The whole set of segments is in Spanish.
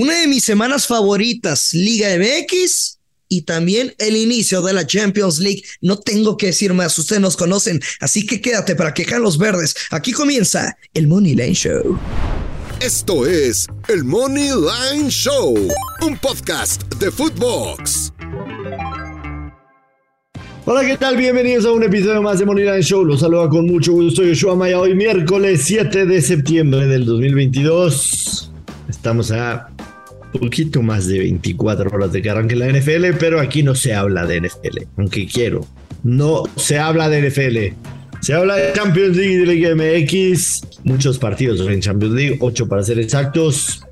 Una de mis semanas favoritas, Liga MX y también el inicio de la Champions League. No tengo que decir más, ustedes nos conocen, así que quédate para quejar los verdes. Aquí comienza el Money Line Show. Esto es el Money Line Show, un podcast de Footbox. Hola, ¿qué tal? Bienvenidos a un episodio más de Money Line Show. Los saluda con mucho gusto Yoshua Maya. Hoy miércoles 7 de septiembre del 2022. Estamos a poquito más de 24 horas de que arranque la NFL, pero aquí no se habla de NFL, aunque quiero. No se habla de NFL. Se habla de Champions League y de Liga MX. Muchos partidos en Champions League, 8 para ser exactos.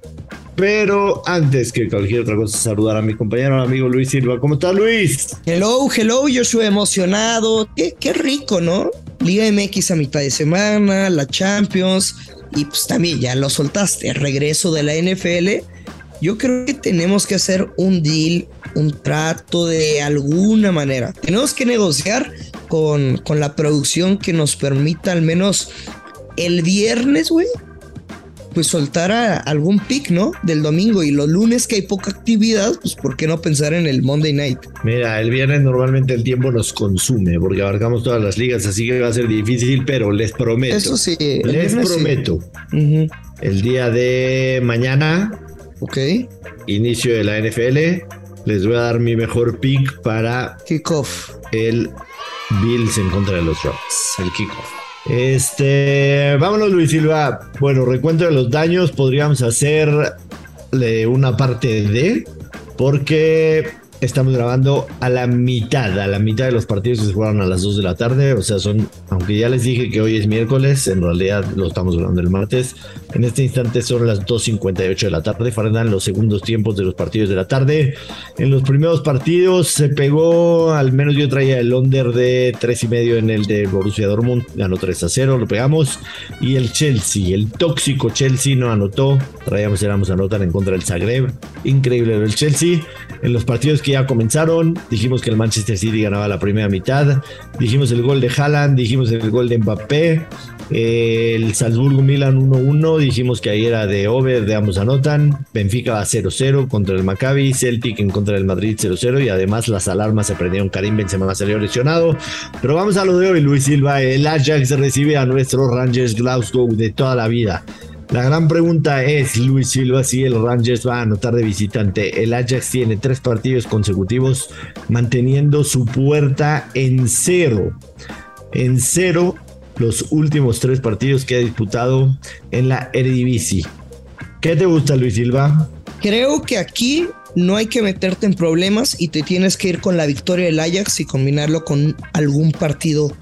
Pero antes que cualquier otra cosa, saludar a mi compañero, amigo Luis Silva. ¿Cómo está Luis? Hello, hello, yo soy emocionado. Qué, qué rico, ¿no? Liga MX a mitad de semana, la Champions. Y pues también ya lo soltaste, regreso de la NFL. Yo creo que tenemos que hacer un deal, un trato de alguna manera. Tenemos que negociar con, con la producción que nos permita al menos el viernes, güey, pues soltar algún pick, ¿no? Del domingo y los lunes que hay poca actividad, pues ¿por qué no pensar en el Monday Night? Mira, el viernes normalmente el tiempo nos consume porque abarcamos todas las ligas, así que va a ser difícil, pero les prometo. Eso sí. Les prometo. El día de mañana. Ok. Inicio de la NFL. Les voy a dar mi mejor pick para kickoff. El Bills en contra de los Rocks. El kickoff. Este, vámonos Luis Silva. Bueno, recuento de los daños, podríamos hacerle una parte de, porque Estamos grabando a la mitad, a la mitad de los partidos que se jugaron a las 2 de la tarde. O sea, son, aunque ya les dije que hoy es miércoles, en realidad lo estamos grabando el martes. En este instante son las 2.58 de la tarde. Faltan los segundos tiempos de los partidos de la tarde. En los primeros partidos se pegó, al menos yo traía el under de 3 y medio en el de Borussia Dortmund. Ganó 3 a 0, lo pegamos. Y el Chelsea, el tóxico Chelsea no anotó. Traíamos, éramos anotar en contra del Zagreb. Increíble el Chelsea. En los partidos que ya comenzaron. Dijimos que el Manchester City ganaba la primera mitad. Dijimos el gol de Haaland, dijimos el gol de Mbappé. el Salzburgo Milan 1-1. Dijimos que ahí era de over, de ambos anotan. Benfica va 0-0 contra el Maccabi. Celtic en contra del Madrid 0-0. Y además las alarmas se prendieron. Karim Benzema salió lesionado. Pero vamos a lo de hoy, Luis Silva. El Ajax recibe a nuestros Rangers Glasgow de toda la vida. La gran pregunta es, Luis Silva, si el Rangers va a anotar de visitante. El Ajax tiene tres partidos consecutivos manteniendo su puerta en cero. En cero los últimos tres partidos que ha disputado en la Eredivisie. ¿Qué te gusta, Luis Silva? Creo que aquí no hay que meterte en problemas y te tienes que ir con la victoria del Ajax y combinarlo con algún partido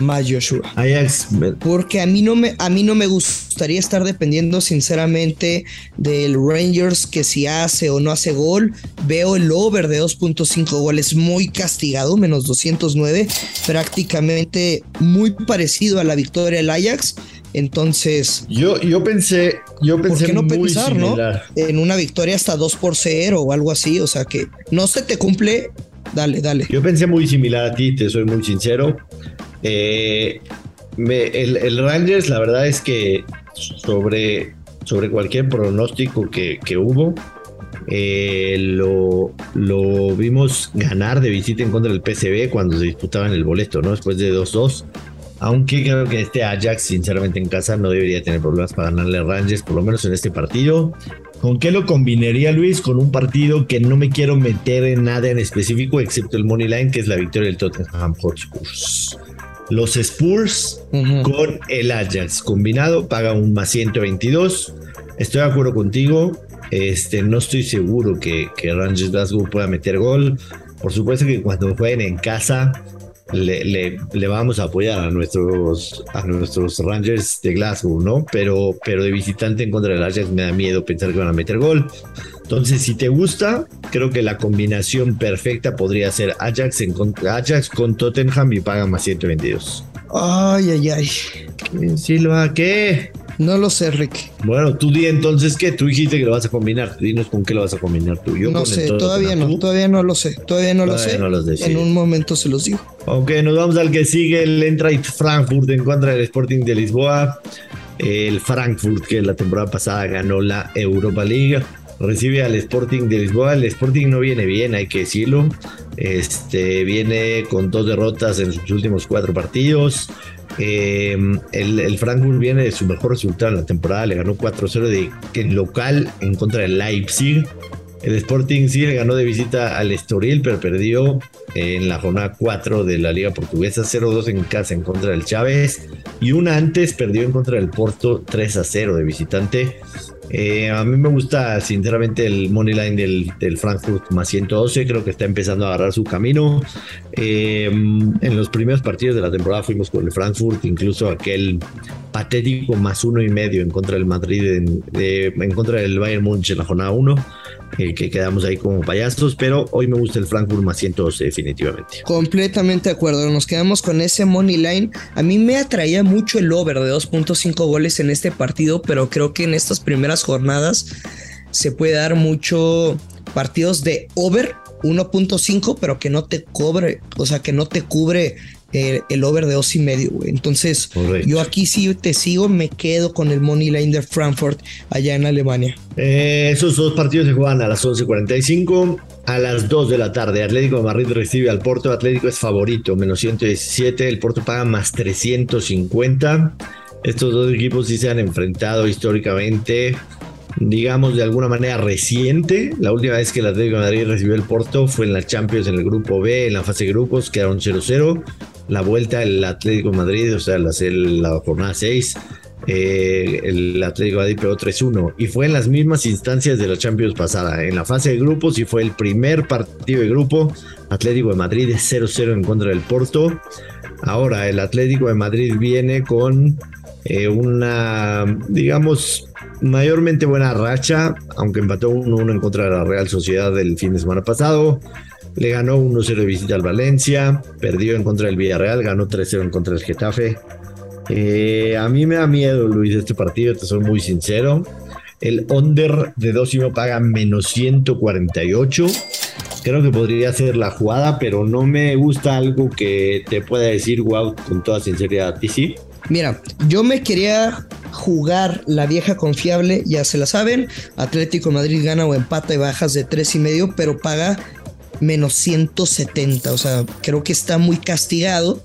más Joshua. Ajax. Porque a mí no me, a mí no me gustaría estar dependiendo sinceramente del Rangers que si hace o no hace gol. Veo el over de 2.5 goles muy castigado, menos 209, prácticamente muy parecido a la victoria del Ajax. Entonces, yo, yo pensé, yo pensé no pensar, ¿no? En una victoria hasta 2 por 0 o algo así, o sea que no se te cumple Dale, dale. Yo pensé muy similar a ti, te soy muy sincero. Eh, el, Rangers, la verdad es que sobre, sobre cualquier pronóstico que, hubo, eh, lo, lo, vimos ganar de visita en contra del PCB cuando se disputaban el boleto, ¿no? Después de 2-2. Aunque creo que este Ajax, sinceramente, en casa no debería tener problemas para ganarle a Rangers, por lo menos en este partido. ¿Con qué lo combinaría Luis? Con un partido que no me quiero meter en nada en específico, excepto el Money Line, que es la victoria del Tottenham Hotspurs. Los Spurs con el Ajax combinado paga un más 122. Estoy de acuerdo contigo. Este, no estoy seguro que, que Rangers Glasgow pueda meter gol. Por supuesto que cuando jueguen en casa le, le, vamos a apoyar a nuestros, a nuestros Rangers de Glasgow, ¿no? Pero, pero de visitante en contra del Ajax me da miedo pensar que van a meter gol. Entonces, si te gusta, creo que la combinación perfecta podría ser Ajax, en, Ajax con Tottenham y paga más 122. Ay, ay, ay. Silva, ¿qué? No lo sé, Rick. Bueno, tú di entonces que tú dijiste que lo vas a combinar. Dinos con qué lo vas a combinar tú. Yo no sé, todavía no, todavía no lo sé. Todavía no lo sé. en un momento se los digo. Ok, nos vamos al que sigue, el Eintracht Frankfurt en contra del Sporting de Lisboa. El Frankfurt, que la temporada pasada ganó la Europa League. Recibe al Sporting de Lisboa. El Sporting no viene bien, hay que decirlo. Este viene con dos derrotas en sus últimos cuatro partidos. Eh, el, Frankfurt viene de su mejor resultado en la temporada, le ganó 4-0 de local en contra del Leipzig. El Sporting sí le ganó de visita al Estoril, pero perdió en la jornada 4 de la Liga Portuguesa 0-2 en casa en contra del Chávez y una antes perdió en contra del Porto 3-0 de visitante. Eh, a mí me gusta sinceramente el money line del, del, Frankfurt más 112, creo que está empezando a agarrar su camino. Eh, en los primeros partidos de la temporada fuimos con el Frankfurt, incluso aquel patético más uno y medio en contra del Madrid, en, en contra del Bayern Munich en la jornada 1 que quedamos ahí como payasos, pero hoy me gusta el Frankfurt más 112 definitivamente. Completamente de acuerdo, nos quedamos con ese money line. A mí me atraía mucho el over de 2.5 goles en este partido, pero creo que en estas primeras jornadas se puede dar mucho partidos de over 1.5, pero que no te cobre, o sea, que no te cubre el over de dos y medio, güey. Entonces, yo aquí sí te sigo, me quedo con el Money Line de Frankfurt allá en Alemania. Eh, esos dos partidos se juegan a las 11.45. A las 2 de la tarde, Atlético de Madrid recibe al Porto. Atlético es favorito, menos 117. El Porto paga más 350. Estos dos equipos sí se han enfrentado históricamente digamos, de alguna manera reciente. La última vez que el Atlético de Madrid recibió el Porto fue en la Champions en el grupo B, en la fase de grupos, quedaron 0-0 la vuelta el Atlético de Madrid, o sea, la, la jornada 6, eh, el Atlético de Madrid pegó 3-1 y fue en las mismas instancias de la Champions pasada. En la fase de grupos y fue el primer partido de grupo, Atlético de Madrid 0-0 en contra del Porto. Ahora el Atlético de Madrid viene con eh, una, digamos, mayormente buena racha, aunque empató 1-1 en contra de la Real Sociedad del fin de semana pasado. Le ganó 1-0 de visita al Valencia, perdió en contra del Villarreal, ganó 3-0 en contra del Getafe. Eh, a mí me da miedo, Luis, este partido, te soy muy sincero. El under de 2 y paga menos 148. Creo que podría ser la jugada, pero no me gusta algo que te pueda decir, wow, con toda sinceridad. ¿Y sí? Mira, yo me quería jugar la vieja confiable, ya se la saben. Atlético Madrid gana o empata y bajas de 3 y medio, pero paga menos 170. O sea, creo que está muy castigado.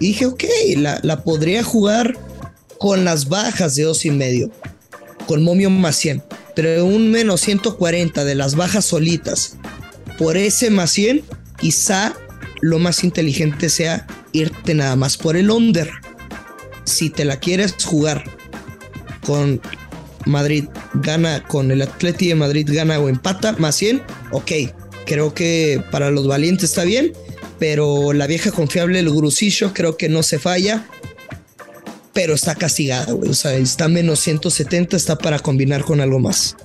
Y dije, ok, la, podría jugar con las bajas de dos y medio, con momio más 100, pero un menos 140 de las bajas solitas por ese más 100, quizá lo más inteligente sea irte nada más por el under. Si te la quieres jugar con Madrid gana, con el Atleti de Madrid gana o empata más 100, ok, Creo que para los valientes está bien, pero la vieja confiable, el grusillo, creo que no se falla. Pero está castigada, güey. O sea, está menos 170, está para combinar con algo más.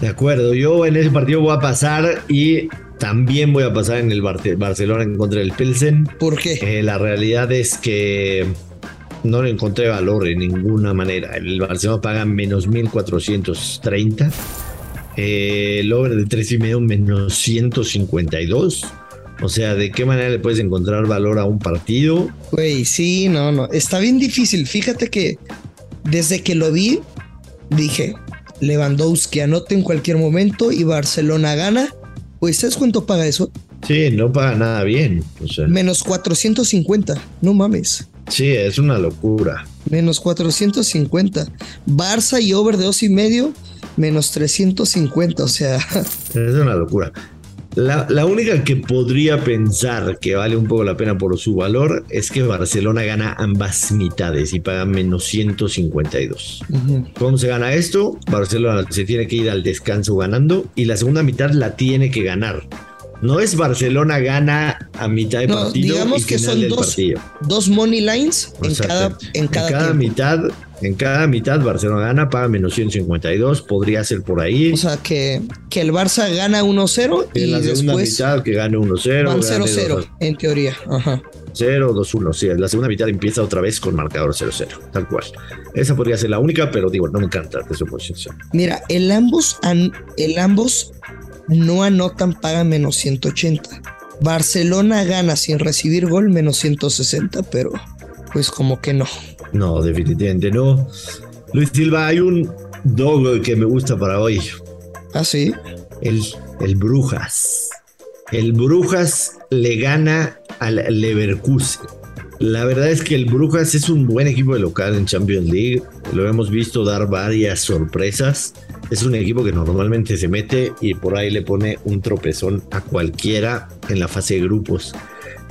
De acuerdo, yo en ese partido voy a pasar y también voy a pasar en el Barcelona en contra del Pilsen. ¿Por qué? Eh, la realidad es que no le encontré valor en ninguna manera. El Barcelona paga menos 1430 eh, el over de 3 y medio menos 152. O sea, ¿de qué manera le puedes encontrar valor a un partido? Güey, sí, no, no. Está bien difícil. Fíjate que desde que lo vi, dije, Lewandowski anota en cualquier momento y Barcelona gana. Pues, ¿sabes cuánto paga eso? Sí, no paga nada bien. Menos 450. No mames. Sí, es una locura. Menos 450. Barça y over de dos y medio menos 350, o sea. Es una locura. La, única que podría pensar que vale un poco la pena por su valor es que Barcelona gana ambas mitades y paga menos 152. ¿Cómo se gana esto? Barcelona se tiene que ir al descanso ganando y la segunda mitad la tiene que ganar. No es Barcelona gana a mitad de partido. Digamos que son dos, dos, money lines en cada, en cada, en cada mitad en cada mitad Barcelona gana, paga menos 152, podría ser por ahí. O sea, que, que el Barça gana 1-0 y en la segunda mitad que gane 1-0. Van 0-0, en teoría. Ajá. 0, 2, 1, sí, la segunda mitad empieza otra vez con marcador 0-0, tal cual. Esa podría ser la única, pero digo, no me encanta esa posición. Mira, el ambos, el ambos no anotan, paga menos 180. Barcelona gana sin recibir gol menos 160, pero pues como que no. No, definitivamente no. Luis Silva, hay un dog que me gusta para hoy. Ah, sí. El, el Brujas. El Brujas le gana al Leverkusen. La verdad es que el Brujas es un buen equipo de local en Champions League. Lo hemos visto dar varias sorpresas. Es un equipo que normalmente se mete y por ahí le pone un tropezón a cualquiera en la fase de grupos.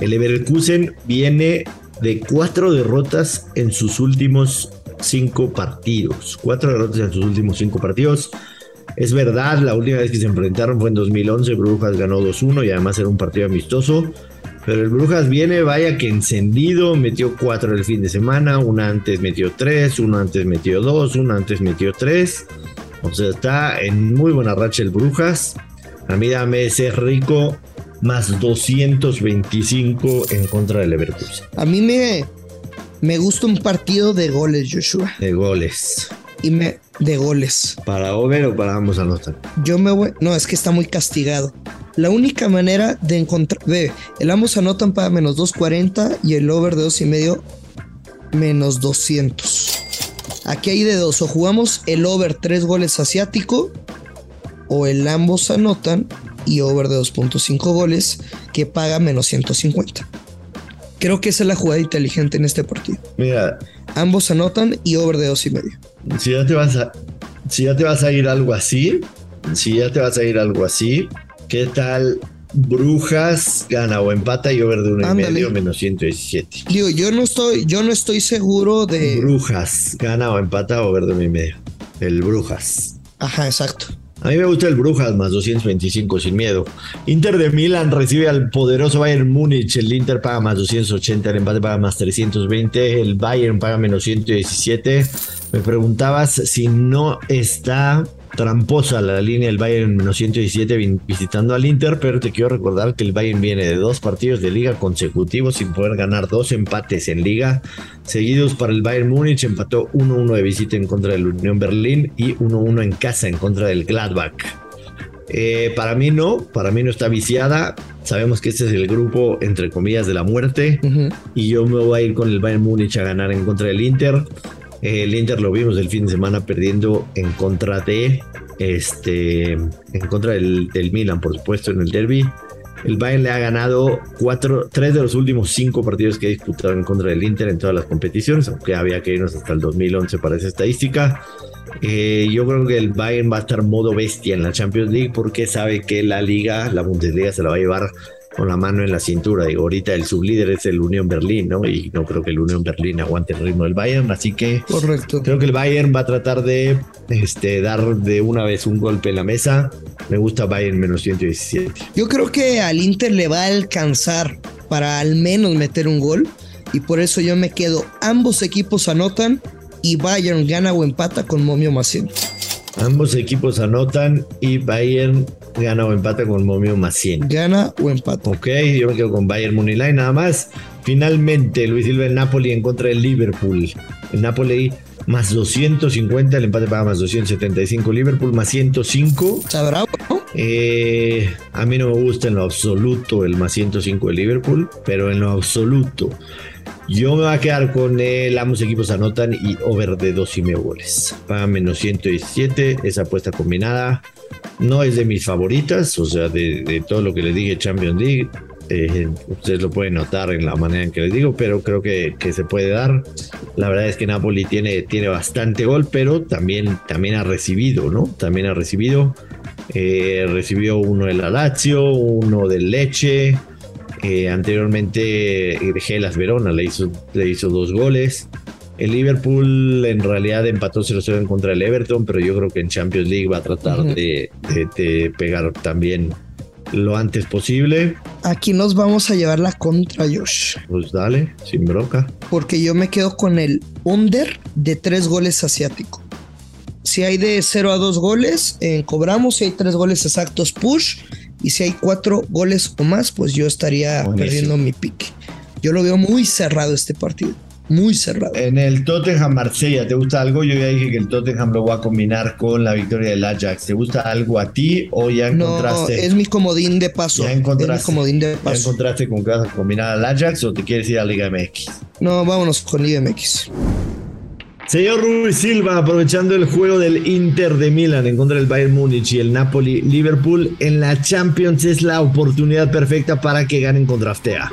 El Leverkusen viene de cuatro derrotas en sus últimos cinco partidos. Cuatro derrotas en sus últimos cinco partidos. Es verdad, la última vez que se enfrentaron fue en 2011. Brujas ganó 2-1 y además era un partido amistoso. Pero el Brujas viene, vaya que encendido, metió cuatro el fin de semana, una antes metió tres, uno antes metió dos, uno antes metió tres. O sea, está en muy buena racha el Brujas. A mí dame ese rico más 225 en contra del Leverkusen. A mí me, me gusta un partido de goles, Joshua. De goles. Y me. De goles. ¿Para over o para ambos anotan? Yo me voy. No, es que está muy castigado. La única manera de encontrar. Ve, el ambos anotan para menos 240 y el over de 2 y medio menos 200. Aquí hay de dos. O jugamos el over 3 goles asiático. O el ambos anotan y over de 2.5 goles que paga menos 150. Creo que esa es la jugada inteligente en este partido. Mira. Ambos anotan y over de dos y medio. Si ya te vas a, si ya te vas a ir algo así, si ya te vas a ir algo así, ¿qué tal Brujas gana o empata y over de uno y medio menos 117? Digo, yo no estoy, yo no estoy seguro de. Brujas gana o empata over de uno y medio. El Brujas. Ajá, exacto. A mí me gusta el Brujas más 225 sin miedo. Inter de Milán recibe al poderoso Bayern Múnich. El Inter paga más 280, el empate paga más 320, el Bayern paga menos 117. Me preguntabas si no está tramposa la línea del Bayern menos 117 visitando al Inter, pero te quiero recordar que el Bayern viene de dos partidos de liga consecutivos sin poder ganar dos empates en liga seguidos para el Bayern Múnich, empató 1-1 de visita en contra del Unión Berlín y 1-1 en casa en contra del Gladbach. Eh, para mí no, para mí no está viciada. Sabemos que este es el grupo, entre comillas, de la muerte. Y yo me voy a ir con el Bayern Múnich a ganar en contra del Inter. El Inter lo vimos el fin de semana perdiendo en contra de este en contra del, del Milan, por supuesto, en el derby. El Bayern le ha ganado cuatro, tres de los últimos cinco partidos que ha disputado en contra del Inter en todas las competiciones, aunque había que irnos hasta el 2011 para esa estadística. Eh, yo creo que el Bayern va a estar modo bestia en la Champions League porque sabe que la liga, la Bundesliga se la va a llevar con la mano en la cintura. Digo, ahorita el sublíder es el Unión Berlín, ¿no? Y no creo que el Unión Berlín aguante el ritmo del Bayern, así que Correcto. creo que el Bayern va a tratar de este, dar de una vez un golpe en la mesa. Me gusta Bayern menos 117. Yo creo que al Inter le va a alcanzar para al menos meter un gol y por eso yo me quedo. Ambos equipos anotan y Bayern gana o empata con Momio más 100. Ambos equipos anotan y Bayern gana o empata con Momio más 100. Gana o empata. Ok, yo me quedo con Bayern Line nada más. Finalmente, Luis Silva en Napoli en contra del Liverpool. El Napoli más 250, el empate paga más 275. Liverpool más 105. Está. Eh, a mí no me gusta en lo absoluto el más 105 de Liverpool, pero en lo absoluto yo me voy a quedar con el ambos equipos anotan y over de dos y medio goles. Paga menos 117, esa apuesta combinada. No es de mis favoritas, o sea, de, todo lo que les dije Champions League. Eh, ustedes lo pueden notar en la manera en que les digo, pero creo que, que, se puede dar. La verdad es que Napoli tiene, tiene bastante gol, pero también, también ha recibido, ¿no? También ha recibido. Eh, recibió uno de la Lazio, uno del Leche, eh, anteriormente Gelas Verona le hizo, le hizo dos goles. El Liverpool en realidad empató 0-0 en contra del Everton, pero yo creo que en Champions League va a tratar de, pegar también lo antes posible. Aquí nos vamos a llevar la contra, Josh. Pues dale, sin broca. Porque yo me quedo con el under de tres goles asiático. Si hay de 0 a 2 goles, eh, cobramos. Si hay tres goles exactos, push. Y si hay cuatro goles o más, pues yo estaría perdiendo mi pick. Yo lo veo muy cerrado este partido. Muy cerrado. En el Tottenham Marsella, ¿te gusta algo? Yo ya dije que el Tottenham lo va a combinar con la victoria del Ajax. ¿Te gusta algo a ti o ya encontraste? No, es mi comodín de paso. Ya encontraste, es mi comodín de paso. ¿Ya encontraste con qué vas a combinar al Ajax o te quieres ir a Liga MX? No, vámonos con Liga MX. Señor Ruiz Silva, aprovechando el juego del Inter de Milán en contra del Bayern Múnich y el Napoli Liverpool en la Champions es la oportunidad perfecta para que ganen contra Aftea.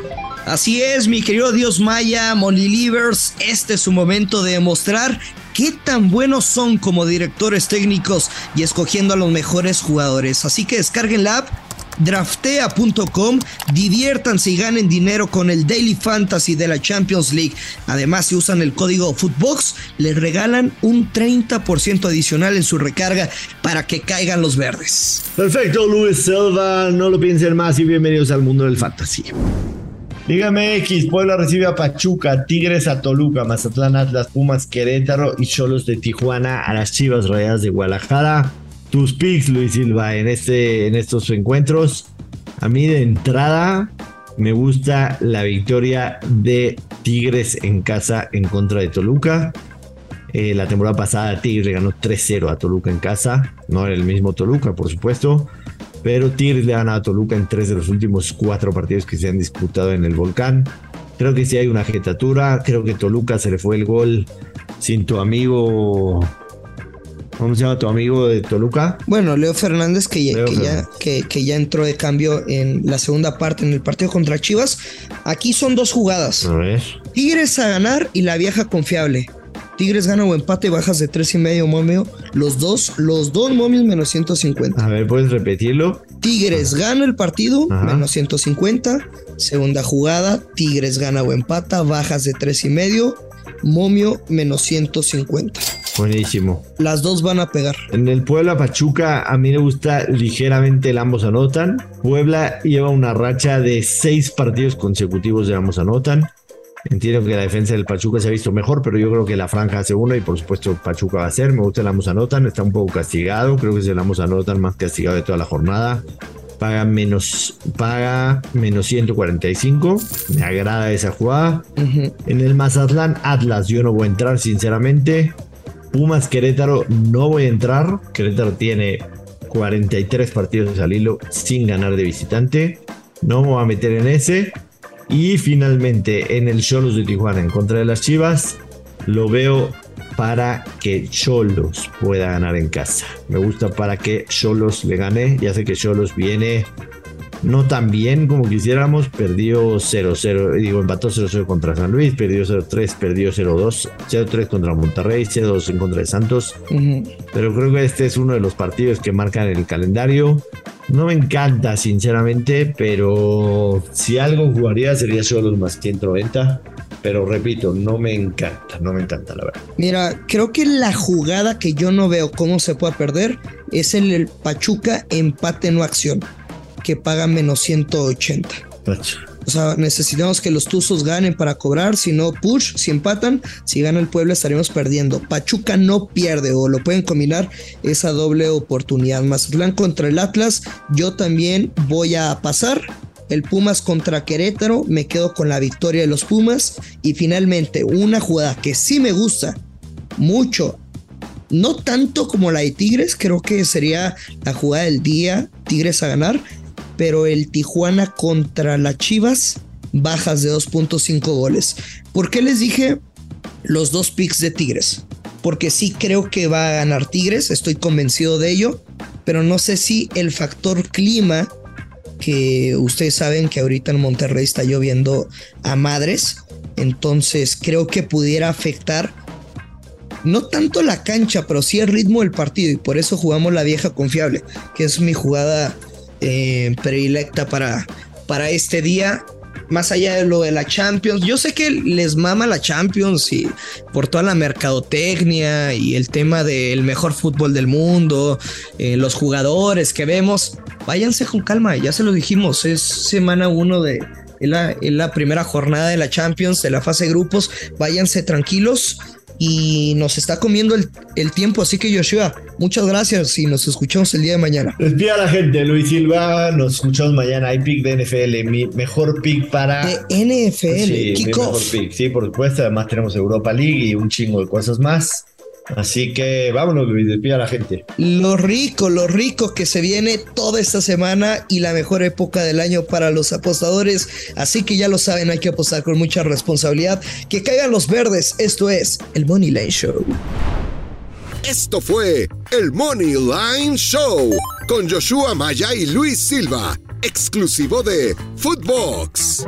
Así es, mi querido Dios Maya, Livers, este es su momento de demostrar qué tan buenos son como directores técnicos y escogiendo a los mejores jugadores. Así que descarguen la app draftea.com, diviértanse y ganen dinero con el Daily Fantasy de la Champions League. Además, si usan el código Footbox, les regalan un 30% adicional en su recarga para que caigan los verdes. Perfecto, Luis Silva, no lo piensen más y bienvenidos al mundo del fantasy. Dígame X, Puebla recibe a Pachuca, Tigres a Toluca, Mazatlán, Atlas, Pumas, Querétaro y Cholos de Tijuana a las Chivas Rayadas de Guadalajara tus picks, Luis Silva, en, este, en estos encuentros. A mí de entrada me gusta la victoria de Tigres en casa en contra de Toluca. Eh, la temporada pasada Tigres ganó 3-0 a Toluca en casa. No era el mismo Toluca, por supuesto. Pero Tigres le ha ganado a Toluca en tres de los últimos cuatro partidos que se han disputado en el volcán. Creo que sí hay una jetatura. Creo que Toluca se le fue el gol sin tu amigo ¿Cómo se llama tu amigo de Toluca? Bueno, Leo Fernández, que, ya, que, ya, entró de cambio en la segunda parte en el partido contra Chivas. Aquí son dos jugadas. A ver. Tigres a ganar y la vieja confiable. Tigres gana o empate, bajas de tres y medio momio. Los dos, los dos momios menos 150. A ver, ¿puedes repetirlo? Tigres gana el partido, menos 150. Segunda jugada, Tigres gana o empata, bajas de tres y medio. Momio menos 150. Buenísimo. Las dos van a pegar. En el Puebla Pachuca a mí me gusta ligeramente el ambos anotan. Puebla lleva una racha de seis partidos consecutivos de ambos anotan. Entiendo que la defensa del Pachuca se ha visto mejor, pero yo creo que la franja hace una y por supuesto Pachuca va a ser. Me gusta el ambos anotan, está un poco castigado. Creo que es el ambos anotan más castigado de toda la jornada. Paga menos, paga menos 145. Me agrada esa jugada. En el Mazatlán Atlas yo no voy a entrar sinceramente. Pumas Querétaro no voy a entrar. Querétaro tiene 43 partidos al hilo sin ganar de visitante. No me voy a meter en ese. Y finalmente en el Cholos de Tijuana en contra de las Chivas. Lo veo para que Cholos pueda ganar en casa. Me gusta para que Cholos le gane. Ya sé que Cholos viene no tan bien como quisiéramos. Perdió 0-0, digo, empató 0-0 contra San Luis, perdió 0-3, perdió 0-2, 0-3 contra Monterrey, 0-2 en contra de Santos. Pero creo que este es uno de los partidos que marcan el calendario. No me encanta, sinceramente, pero si algo jugaría sería solo más 190. Pero repito, no me encanta, no me encanta la verdad. Mira, creo que la jugada que yo no veo cómo se puede perder es el Pachuca empate no acción que paga menos 180. O sea, necesitamos que los Tuzos ganen para cobrar, si no push, si empatan, si gana el pueblo estaremos perdiendo. Pachuca no pierde o lo pueden combinar esa doble oportunidad. Mazatlán contra el Atlas, yo también voy a pasar. El Pumas contra Querétaro, me quedo con la victoria de los Pumas. Y finalmente, una jugada que sí me gusta mucho no tanto como la de Tigres, creo que sería la jugada del día, Tigres a ganar, pero el Tijuana contra las Chivas, bajas de 2.5 goles. ¿Por qué les dije los dos picks de Tigres? Porque sí creo que va a ganar Tigres, estoy convencido de ello, pero no sé si el factor clima, que ustedes saben que ahorita en Monterrey está lloviendo a madres, entonces creo que pudiera afectar no tanto la cancha, pero sí el ritmo del partido y por eso jugamos la vieja confiable, que es mi jugada eh, predilecta para, para este día. Más allá de lo de la Champions, yo sé que les mama la Champions y por toda la mercadotecnia y el tema del mejor fútbol del mundo, eh, los jugadores que vemos, váyanse con calma, ya se lo dijimos, es semana uno de, la, la, primera jornada de la Champions, de la fase de grupos. Váyanse tranquilos y nos está comiendo el, tiempo. Así que Joshua, muchas gracias y nos escuchamos el día de mañana. Despida a la gente, Luis Silva. Nos escuchamos mañana. Hay pick de NFL, mi mejor pick para. De NFL, sí, mi mejor pick. Sí, por supuesto. Además, tenemos Europa League y un chingo de cosas más. Así que vámonos, Luis, despida a la gente. Lo rico, lo rico que se viene toda esta semana y la mejor época del año para los apostadores. Así que ya lo saben, hay que apostar con mucha responsabilidad. Que caigan los verdes. Esto es el Money Line Show. Esto fue el Money Line Show con Joshua Maya y Luis Silva, exclusivo de Footbox.